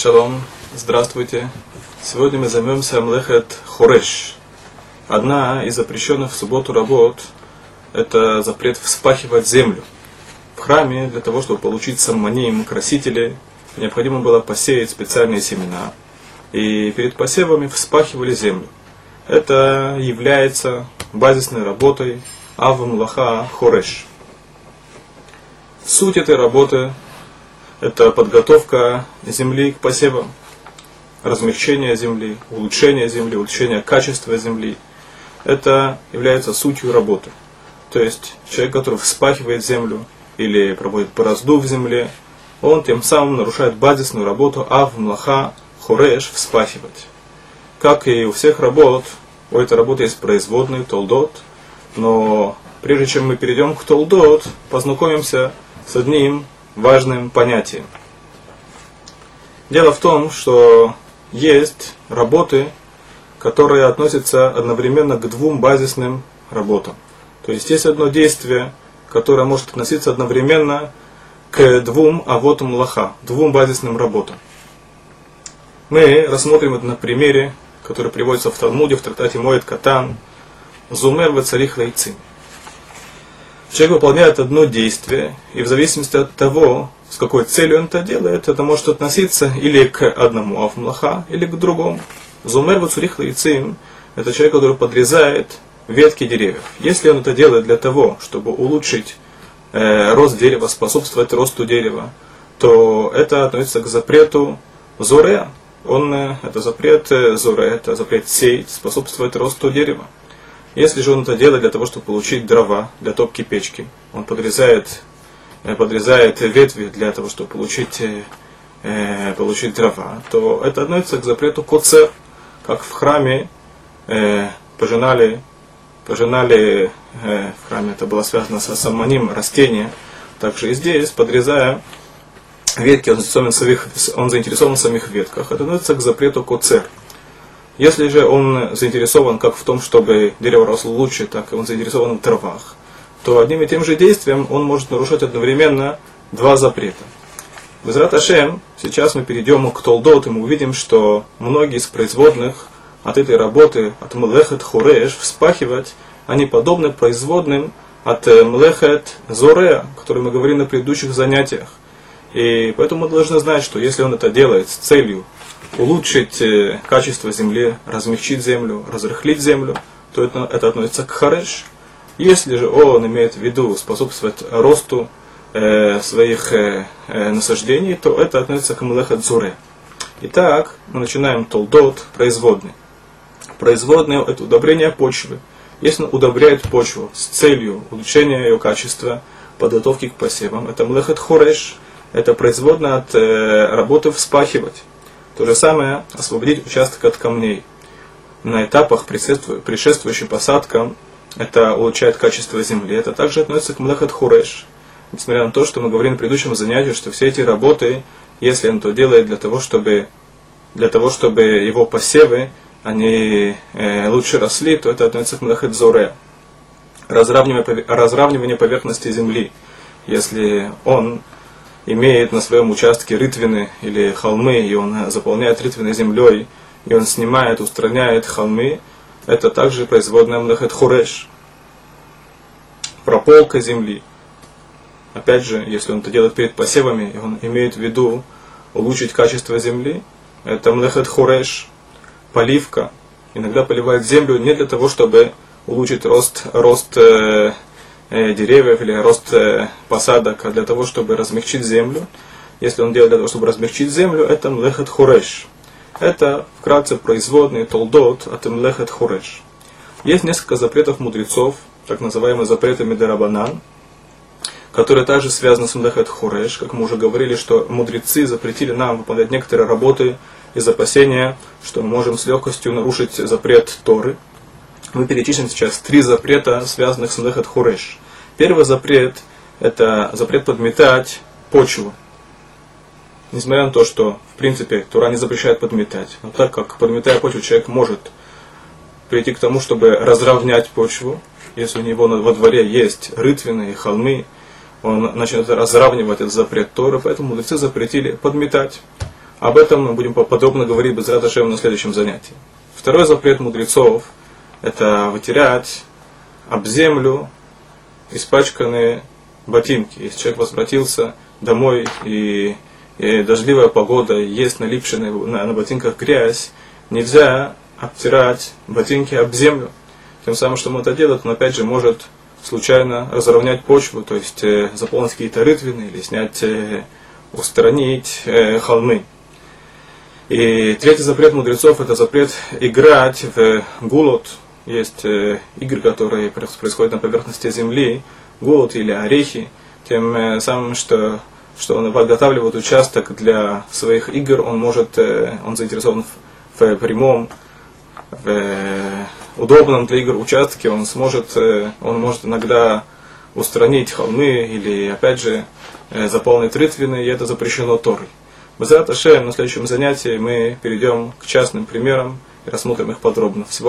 Шалом, здравствуйте. Сегодня мы займемся Млехет Хореш. Одна из запрещенных в субботу работ – это запрет вспахивать землю. В храме для того, чтобы получить самманим, красители, необходимо было посеять специальные семена. И перед посевами вспахивали землю. Это является базисной работой Авмлаха Хореш. Суть этой работы это подготовка земли к посевам, размягчение земли, улучшение земли, улучшение качества земли. Это является сутью работы. То есть человек, который вспахивает землю или проводит борозду в земле, он тем самым нарушает базисную работу ав, млаха, хореш, вспахивать. Как и у всех работ, у этой работы есть производный толдот, но прежде чем мы перейдем к толдот, познакомимся с одним важным понятием. Дело в том, что есть работы, которые относятся одновременно к двум базисным работам. То есть есть одно действие, которое может относиться одновременно к двум авотам лоха, двум базисным работам. Мы рассмотрим это на примере, который приводится в Талмуде, в трактате Моет Катан, Зумер Вацарих Лайцин. Человек выполняет одно действие, и в зависимости от того, с какой целью он это делает, это может относиться или к одному авмлаха, или к другому. Зумер вацурих лейцим – это человек, который подрезает ветки деревьев. Если он это делает для того, чтобы улучшить э, рост дерева, способствовать росту дерева, то это относится к запрету зоре. Он, э, это запрет э, зоре, это запрет сеять, способствовать росту дерева. Если же он это делает для того, чтобы получить дрова для топки печки, он подрезает, э, подрезает ветви для того, чтобы получить, э, э, получить дрова, то это относится к запрету коцер, как в храме э, пожинали, пожинали э, в храме, это было связано со самоним растения, также и здесь, подрезая ветки, он заинтересован в самих, он заинтересован в самих ветках, это относится к запрету коцер. Если же он заинтересован как в том, чтобы дерево росло лучше, так и он заинтересован в травах, то одним и тем же действием он может нарушать одновременно два запрета. Без Раташем, сейчас мы перейдем к Толдот, и мы увидим, что многие из производных от этой работы, от Млехет Хуреш, вспахивать, они подобны производным от э, Млехет Зорея, о котором мы говорили на предыдущих занятиях. И поэтому мы должны знать, что если он это делает с целью улучшить э, качество земли, размягчить землю, разрыхлить землю, то это, это относится к хареш. Если же он имеет в виду способствовать росту э, своих э, э, насаждений, то это относится к млеха дзуре. Итак, мы начинаем толдот, производный. Производный – это удобрение почвы. Если он удобряет почву с целью улучшения ее качества, подготовки к посевам, это млехет хореш, это производное от э, работы вспахивать. То же самое освободить участок от камней. На этапах, предшествующих посадкам, это улучшает качество земли. Это также относится к Млехат Хуреш. Несмотря на то, что мы говорили на предыдущем занятии, что все эти работы, если он то делает для того, чтобы, для того, чтобы его посевы они э, лучше росли, то это относится к Млехат Зоре. Разравнивание, разравнивание поверхности земли. Если он имеет на своем участке рытвины или холмы, и он заполняет рытвины землей, и он снимает, устраняет холмы, это также производная млехет хуреш. Прополка земли. Опять же, если он это делает перед посевами, и он имеет в виду улучшить качество земли, это млехет хуреш, поливка. Иногда поливает землю не для того, чтобы улучшить рост, рост Э, деревьев или рост э, посадок для того, чтобы размягчить землю. Если он делает для того, чтобы размягчить землю, это млехет хуреш. Это вкратце производный толдот от млехет хуреш. Есть несколько запретов мудрецов, так называемые запреты Медерабанан, которые также связаны с млехет хуреш. Как мы уже говорили, что мудрецы запретили нам выполнять некоторые работы из опасения, что мы можем с легкостью нарушить запрет Торы – мы перечислим сейчас три запрета, связанных с Млехет Хуреш. Первый запрет – это запрет подметать почву. Несмотря на то, что, в принципе, Тура не запрещает подметать. Но так как, подметая почву, человек может прийти к тому, чтобы разровнять почву, если у него во дворе есть рытвины и холмы, он начнет разравнивать этот запрет Торы, поэтому мудрецы запретили подметать. Об этом мы будем подробно говорить без Радашем на следующем занятии. Второй запрет мудрецов – это вытирать об землю испачканные ботинки. Если человек возвратился домой и, и дождливая погода, есть налипшая на, на, на ботинках грязь, нельзя обтирать ботинки об землю. Тем самым, что он это делает, он опять же может случайно разровнять почву, то есть э, заполнить какие-то рытвины или снять, э, устранить э, холмы. И третий запрет мудрецов это запрет играть в гулот. Есть э, игры, которые происходят на поверхности земли, гулот или орехи, тем э, самым, что, что он подготавливает участок для своих игр, он может, э, он заинтересован в, прямом, в удобном для игр участке, он сможет, он может иногда устранить холмы или, опять же, заполнить рытвины, и это запрещено Торой. Безрат Ашем, на следующем занятии мы перейдем к частным примерам и рассмотрим их подробно. Всего